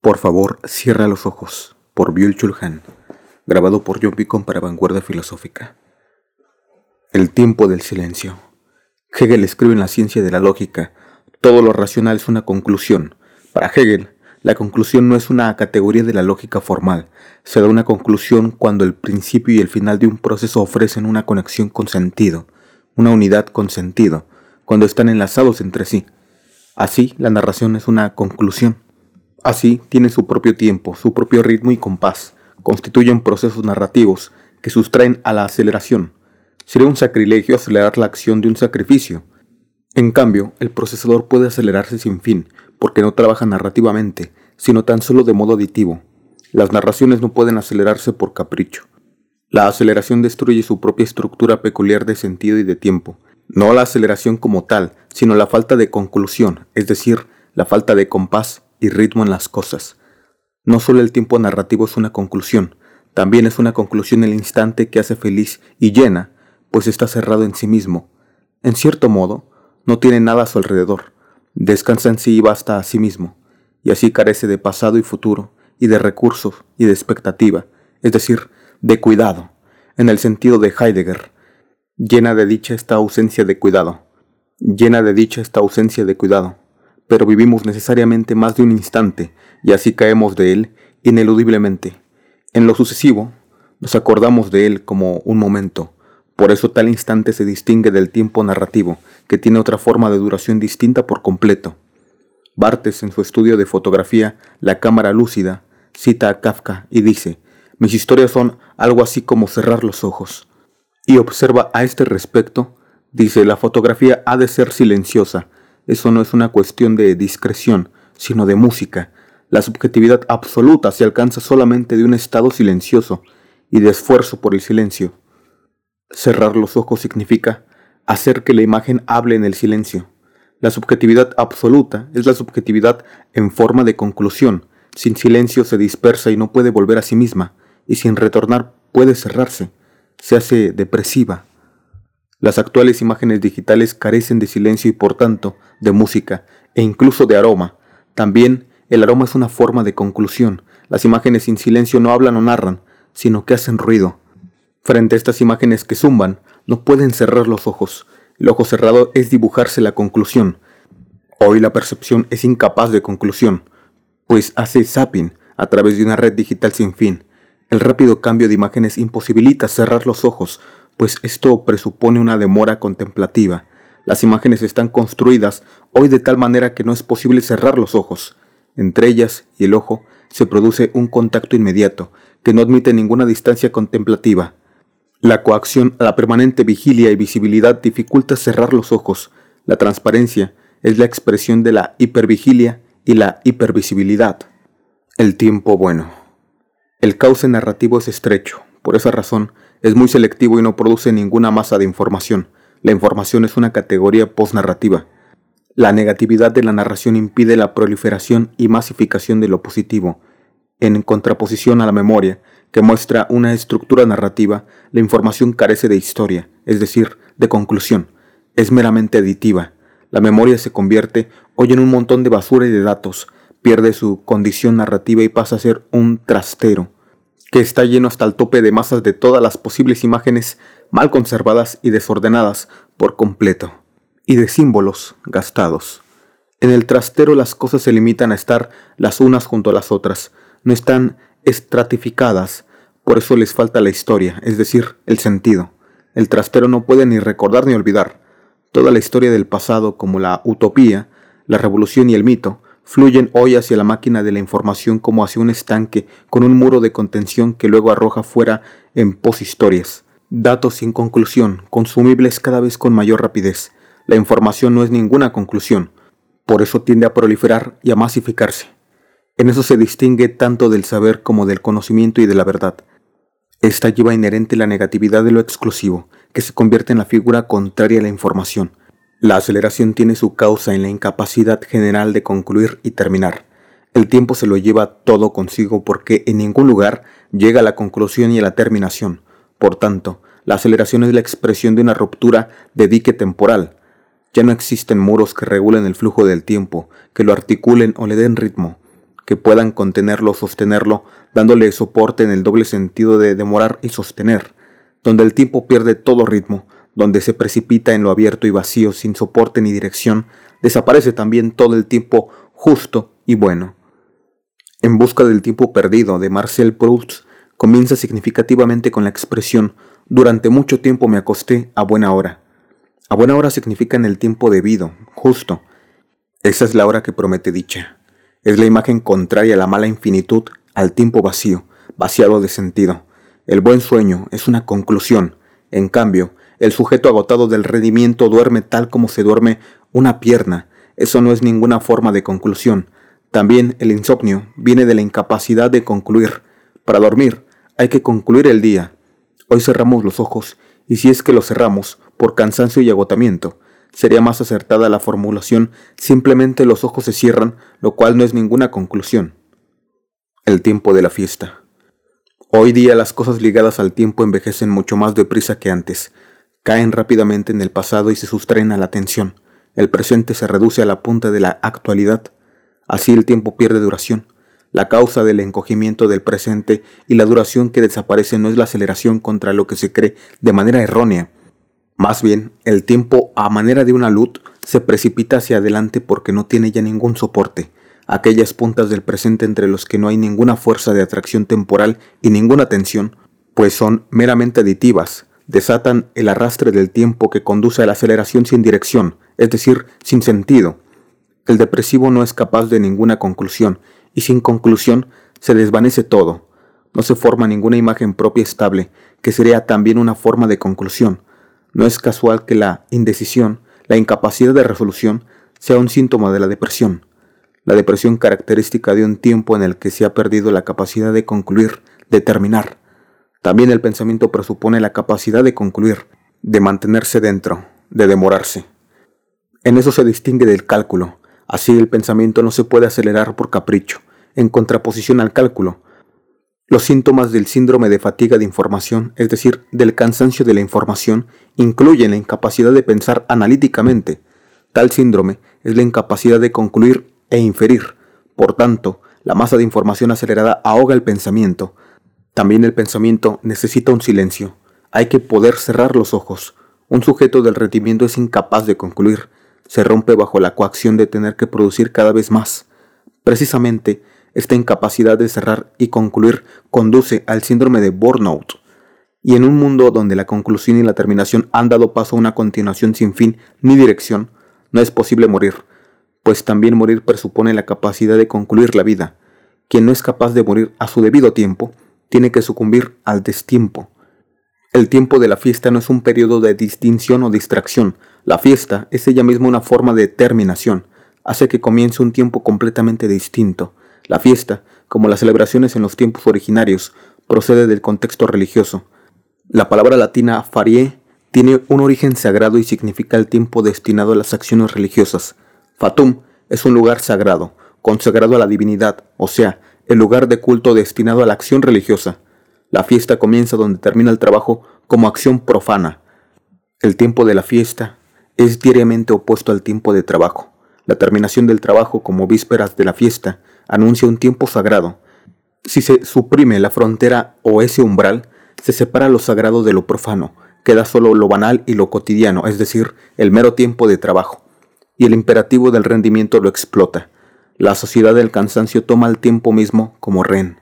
Por favor, cierra los ojos. Por Byul Chulhan. Grabado por John Beacon para Vanguardia Filosófica. El tiempo del silencio. Hegel escribe en la ciencia de la lógica, todo lo racional es una conclusión. Para Hegel, la conclusión no es una categoría de la lógica formal, se da una conclusión cuando el principio y el final de un proceso ofrecen una conexión con sentido, una unidad con sentido, cuando están enlazados entre sí. Así, la narración es una conclusión. Así, tiene su propio tiempo, su propio ritmo y compás, constituyen procesos narrativos que sustraen a la aceleración. Sería un sacrilegio acelerar la acción de un sacrificio. En cambio, el procesador puede acelerarse sin fin, porque no trabaja narrativamente, sino tan solo de modo aditivo. Las narraciones no pueden acelerarse por capricho. La aceleración destruye su propia estructura peculiar de sentido y de tiempo. No la aceleración como tal, sino la falta de conclusión, es decir, la falta de compás y ritmo en las cosas. No solo el tiempo narrativo es una conclusión, también es una conclusión el instante que hace feliz y llena, pues está cerrado en sí mismo. En cierto modo, no tiene nada a su alrededor, descansa en sí y basta a sí mismo, y así carece de pasado y futuro, y de recursos y de expectativa, es decir, de cuidado, en el sentido de Heidegger. Llena de dicha esta ausencia de cuidado, llena de dicha esta ausencia de cuidado, pero vivimos necesariamente más de un instante y así caemos de él ineludiblemente. En lo sucesivo, nos acordamos de él como un momento, por eso tal instante se distingue del tiempo narrativo, que tiene otra forma de duración distinta por completo. Bartes, en su estudio de fotografía La cámara lúcida, cita a Kafka y dice, mis historias son algo así como cerrar los ojos. Y observa a este respecto, dice, la fotografía ha de ser silenciosa, eso no es una cuestión de discreción, sino de música. La subjetividad absoluta se alcanza solamente de un estado silencioso y de esfuerzo por el silencio. Cerrar los ojos significa hacer que la imagen hable en el silencio. La subjetividad absoluta es la subjetividad en forma de conclusión. Sin silencio se dispersa y no puede volver a sí misma, y sin retornar puede cerrarse. Se hace depresiva, las actuales imágenes digitales carecen de silencio y por tanto de música e incluso de aroma. También el aroma es una forma de conclusión. Las imágenes sin silencio no hablan o narran, sino que hacen ruido. Frente a estas imágenes que zumban, no pueden cerrar los ojos. El ojo cerrado es dibujarse la conclusión. Hoy la percepción es incapaz de conclusión, pues hace zapping a través de una red digital sin fin. El rápido cambio de imágenes imposibilita cerrar los ojos, pues esto presupone una demora contemplativa. Las imágenes están construidas hoy de tal manera que no es posible cerrar los ojos. Entre ellas y el ojo se produce un contacto inmediato, que no admite ninguna distancia contemplativa. La coacción a la permanente vigilia y visibilidad dificulta cerrar los ojos. La transparencia es la expresión de la hipervigilia y la hipervisibilidad. El tiempo bueno. El cauce narrativo es estrecho. Por esa razón, es muy selectivo y no produce ninguna masa de información. La información es una categoría postnarrativa. La negatividad de la narración impide la proliferación y masificación de lo positivo. En contraposición a la memoria, que muestra una estructura narrativa, la información carece de historia, es decir, de conclusión. Es meramente aditiva. La memoria se convierte hoy en un montón de basura y de datos, pierde su condición narrativa y pasa a ser un trastero que está lleno hasta el tope de masas de todas las posibles imágenes mal conservadas y desordenadas por completo, y de símbolos gastados. En el trastero las cosas se limitan a estar las unas junto a las otras, no están estratificadas, por eso les falta la historia, es decir, el sentido. El trastero no puede ni recordar ni olvidar. Toda la historia del pasado, como la utopía, la revolución y el mito, fluyen hoy hacia la máquina de la información como hacia un estanque con un muro de contención que luego arroja fuera en poshistorias. Datos sin conclusión, consumibles cada vez con mayor rapidez. La información no es ninguna conclusión, por eso tiende a proliferar y a masificarse. En eso se distingue tanto del saber como del conocimiento y de la verdad. Esta lleva inherente la negatividad de lo exclusivo, que se convierte en la figura contraria a la información, la aceleración tiene su causa en la incapacidad general de concluir y terminar. El tiempo se lo lleva todo consigo porque en ningún lugar llega a la conclusión y a la terminación. Por tanto, la aceleración es la expresión de una ruptura de dique temporal. Ya no existen muros que regulen el flujo del tiempo, que lo articulen o le den ritmo. que puedan contenerlo o sostenerlo, dándole soporte en el doble sentido de demorar y sostener, donde el tiempo pierde todo ritmo, donde se precipita en lo abierto y vacío sin soporte ni dirección, desaparece también todo el tiempo justo y bueno. En busca del tiempo perdido de Marcel Proust comienza significativamente con la expresión durante mucho tiempo me acosté a buena hora. A buena hora significa en el tiempo debido, justo. Esa es la hora que promete dicha. Es la imagen contraria a la mala infinitud, al tiempo vacío, vaciado de sentido. El buen sueño es una conclusión. En cambio, el sujeto agotado del rendimiento duerme tal como se duerme una pierna. Eso no es ninguna forma de conclusión. También el insomnio viene de la incapacidad de concluir. Para dormir hay que concluir el día. Hoy cerramos los ojos, y si es que los cerramos por cansancio y agotamiento, Sería más acertada la formulación simplemente los ojos se cierran, lo cual no es ninguna conclusión. El tiempo de la fiesta. Hoy día las cosas ligadas al tiempo envejecen mucho más deprisa que antes, caen rápidamente en el pasado y se sustraen a la atención. El presente se reduce a la punta de la actualidad. Así el tiempo pierde duración. La causa del encogimiento del presente y la duración que desaparece no es la aceleración contra lo que se cree de manera errónea, más bien, el tiempo, a manera de una luz, se precipita hacia adelante porque no tiene ya ningún soporte, aquellas puntas del presente entre los que no hay ninguna fuerza de atracción temporal y ninguna tensión, pues son meramente aditivas, desatan el arrastre del tiempo que conduce a la aceleración sin dirección, es decir, sin sentido. El depresivo no es capaz de ninguna conclusión, y sin conclusión se desvanece todo. No se forma ninguna imagen propia estable, que sería también una forma de conclusión, no es casual que la indecisión, la incapacidad de resolución, sea un síntoma de la depresión. La depresión característica de un tiempo en el que se ha perdido la capacidad de concluir, de terminar. También el pensamiento presupone la capacidad de concluir, de mantenerse dentro, de demorarse. En eso se distingue del cálculo. Así el pensamiento no se puede acelerar por capricho, en contraposición al cálculo, los síntomas del síndrome de fatiga de información, es decir, del cansancio de la información, incluyen la incapacidad de pensar analíticamente. Tal síndrome es la incapacidad de concluir e inferir. Por tanto, la masa de información acelerada ahoga el pensamiento. También el pensamiento necesita un silencio. Hay que poder cerrar los ojos. Un sujeto del rendimiento es incapaz de concluir. Se rompe bajo la coacción de tener que producir cada vez más. Precisamente, esta incapacidad de cerrar y concluir conduce al síndrome de burnout. Y en un mundo donde la conclusión y la terminación han dado paso a una continuación sin fin ni dirección, no es posible morir, pues también morir presupone la capacidad de concluir la vida. Quien no es capaz de morir a su debido tiempo, tiene que sucumbir al destiempo. El tiempo de la fiesta no es un periodo de distinción o distracción, la fiesta es ella misma una forma de terminación, hace que comience un tiempo completamente distinto, la fiesta, como las celebraciones en los tiempos originarios, procede del contexto religioso. La palabra latina farie tiene un origen sagrado y significa el tiempo destinado a las acciones religiosas. Fatum es un lugar sagrado, consagrado a la divinidad, o sea, el lugar de culto destinado a la acción religiosa. La fiesta comienza donde termina el trabajo como acción profana. El tiempo de la fiesta es diariamente opuesto al tiempo de trabajo. La terminación del trabajo como vísperas de la fiesta anuncia un tiempo sagrado. Si se suprime la frontera o ese umbral, se separa lo sagrado de lo profano, queda solo lo banal y lo cotidiano, es decir, el mero tiempo de trabajo. Y el imperativo del rendimiento lo explota. La sociedad del cansancio toma el tiempo mismo como rehén.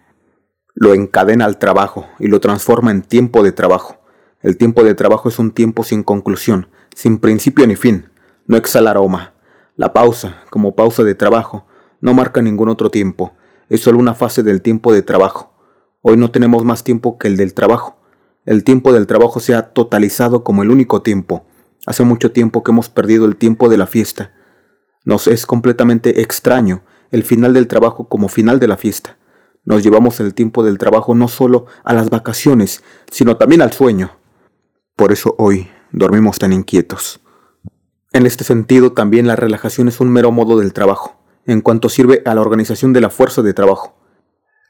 Lo encadena al trabajo y lo transforma en tiempo de trabajo. El tiempo de trabajo es un tiempo sin conclusión, sin principio ni fin. No exhala aroma, la pausa, como pausa de trabajo, no marca ningún otro tiempo, es solo una fase del tiempo de trabajo. Hoy no tenemos más tiempo que el del trabajo. El tiempo del trabajo se ha totalizado como el único tiempo. Hace mucho tiempo que hemos perdido el tiempo de la fiesta. Nos es completamente extraño el final del trabajo como final de la fiesta. Nos llevamos el tiempo del trabajo no solo a las vacaciones, sino también al sueño. Por eso hoy dormimos tan inquietos. En este sentido, también la relajación es un mero modo del trabajo, en cuanto sirve a la organización de la fuerza de trabajo.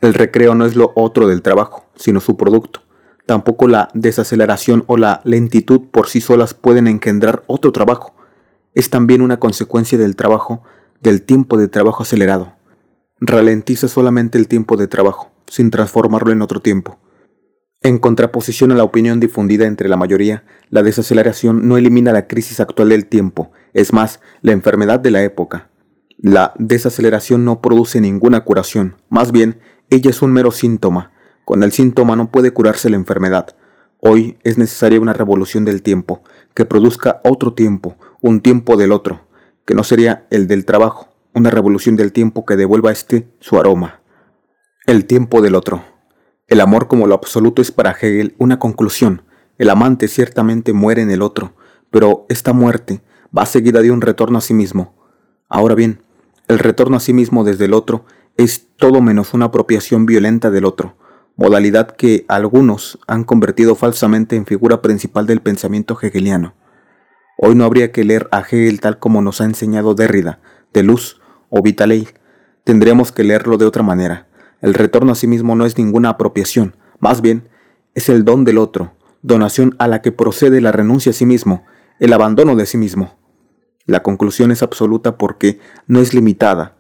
El recreo no es lo otro del trabajo, sino su producto. Tampoco la desaceleración o la lentitud por sí solas pueden engendrar otro trabajo. Es también una consecuencia del trabajo, del tiempo de trabajo acelerado. ralentiza solamente el tiempo de trabajo, sin transformarlo en otro tiempo. En contraposición a la opinión difundida entre la mayoría, la desaceleración no elimina la crisis actual del tiempo, es más, la enfermedad de la época. La desaceleración no produce ninguna curación, más bien, ella es un mero síntoma. Con el síntoma no puede curarse la enfermedad. Hoy es necesaria una revolución del tiempo, que produzca otro tiempo, un tiempo del otro, que no sería el del trabajo, una revolución del tiempo que devuelva a este su aroma. El tiempo del otro. El amor como lo absoluto es para Hegel una conclusión. El amante ciertamente muere en el otro, pero esta muerte va seguida de un retorno a sí mismo. Ahora bien, el retorno a sí mismo desde el otro es todo menos una apropiación violenta del otro, modalidad que algunos han convertido falsamente en figura principal del pensamiento hegeliano. Hoy no habría que leer a Hegel tal como nos ha enseñado Derrida, de Luz o Vitaley. Tendríamos que leerlo de otra manera. El retorno a sí mismo no es ninguna apropiación, más bien es el don del otro, donación a la que procede la renuncia a sí mismo, el abandono de sí mismo. La conclusión es absoluta porque no es limitada.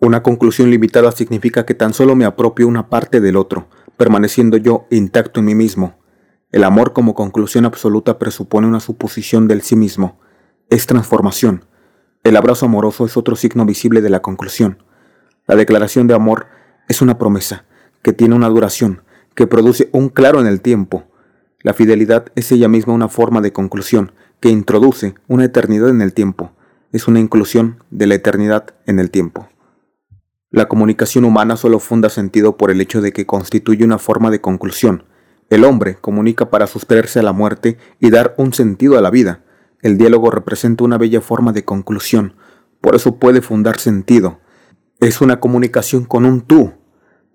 Una conclusión limitada significa que tan solo me apropio una parte del otro, permaneciendo yo intacto en mí mismo. El amor como conclusión absoluta presupone una suposición del sí mismo. Es transformación. El abrazo amoroso es otro signo visible de la conclusión. La declaración de amor es una promesa que tiene una duración, que produce un claro en el tiempo. La fidelidad es ella misma una forma de conclusión que introduce una eternidad en el tiempo. Es una inclusión de la eternidad en el tiempo. La comunicación humana solo funda sentido por el hecho de que constituye una forma de conclusión, el hombre comunica para sustraerse a la muerte y dar un sentido a la vida. El diálogo representa una bella forma de conclusión, por eso puede fundar sentido. Es una comunicación con un tú.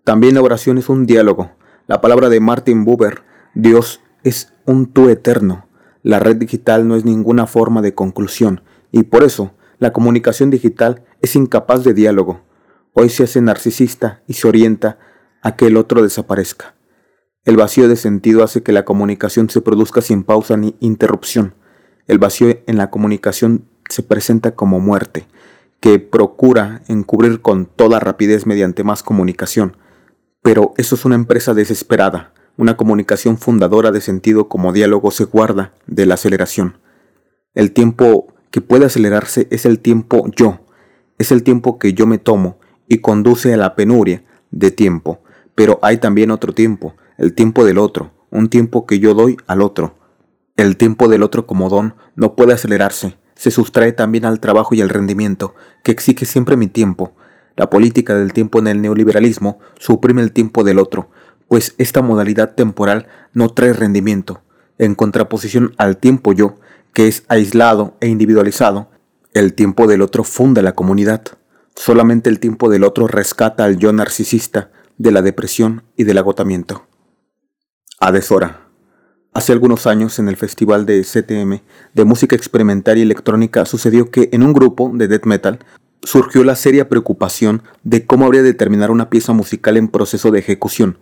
También la oración es un diálogo. La palabra de Martin Buber, Dios es un tú eterno. La red digital no es ninguna forma de conclusión y por eso la comunicación digital es incapaz de diálogo. Hoy se hace narcisista y se orienta a que el otro desaparezca. El vacío de sentido hace que la comunicación se produzca sin pausa ni interrupción. El vacío en la comunicación se presenta como muerte, que procura encubrir con toda rapidez mediante más comunicación. Pero eso es una empresa desesperada. Una comunicación fundadora de sentido como diálogo se guarda de la aceleración. El tiempo que puede acelerarse es el tiempo yo, es el tiempo que yo me tomo y conduce a la penuria de tiempo. Pero hay también otro tiempo, el tiempo del otro, un tiempo que yo doy al otro. El tiempo del otro como don no puede acelerarse, se sustrae también al trabajo y al rendimiento, que exige siempre mi tiempo. La política del tiempo en el neoliberalismo suprime el tiempo del otro, pues esta modalidad temporal no trae rendimiento. En contraposición al tiempo yo, que es aislado e individualizado, el tiempo del otro funda la comunidad. Solamente el tiempo del otro rescata al yo narcisista de la depresión y del agotamiento. Adesora. Hace algunos años en el festival de CTM de música experimental y electrónica sucedió que en un grupo de death metal surgió la seria preocupación de cómo habría de terminar una pieza musical en proceso de ejecución.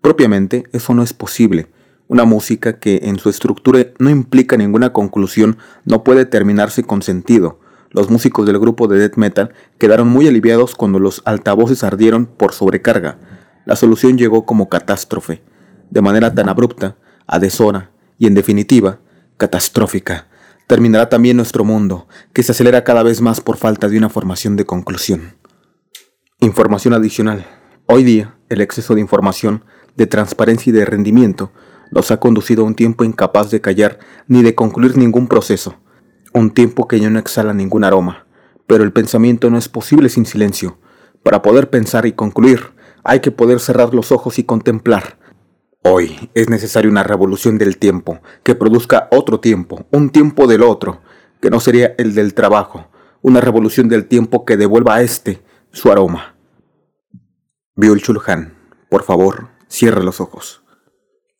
Propiamente, eso no es posible. Una música que en su estructura no implica ninguna conclusión no puede terminarse con sentido. Los músicos del grupo de death metal quedaron muy aliviados cuando los altavoces ardieron por sobrecarga. La solución llegó como catástrofe de manera tan abrupta, a deshora y en definitiva, catastrófica, terminará también nuestro mundo, que se acelera cada vez más por falta de una formación de conclusión. Información adicional. Hoy día, el exceso de información, de transparencia y de rendimiento nos ha conducido a un tiempo incapaz de callar ni de concluir ningún proceso, un tiempo que ya no exhala ningún aroma. Pero el pensamiento no es posible sin silencio. Para poder pensar y concluir, hay que poder cerrar los ojos y contemplar, Hoy es necesaria una revolución del tiempo que produzca otro tiempo, un tiempo del otro, que no sería el del trabajo, una revolución del tiempo que devuelva a este su aroma. Biol Chulhan, por favor, cierra los ojos.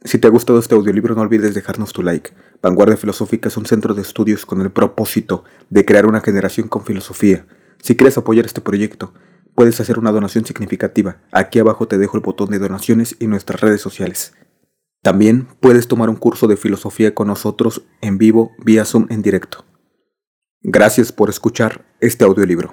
Si te ha gustado este audiolibro no olvides dejarnos tu like. Vanguardia Filosófica es un centro de estudios con el propósito de crear una generación con filosofía. Si quieres apoyar este proyecto, puedes hacer una donación significativa. Aquí abajo te dejo el botón de donaciones y nuestras redes sociales. También puedes tomar un curso de filosofía con nosotros en vivo vía Zoom en directo. Gracias por escuchar este audiolibro.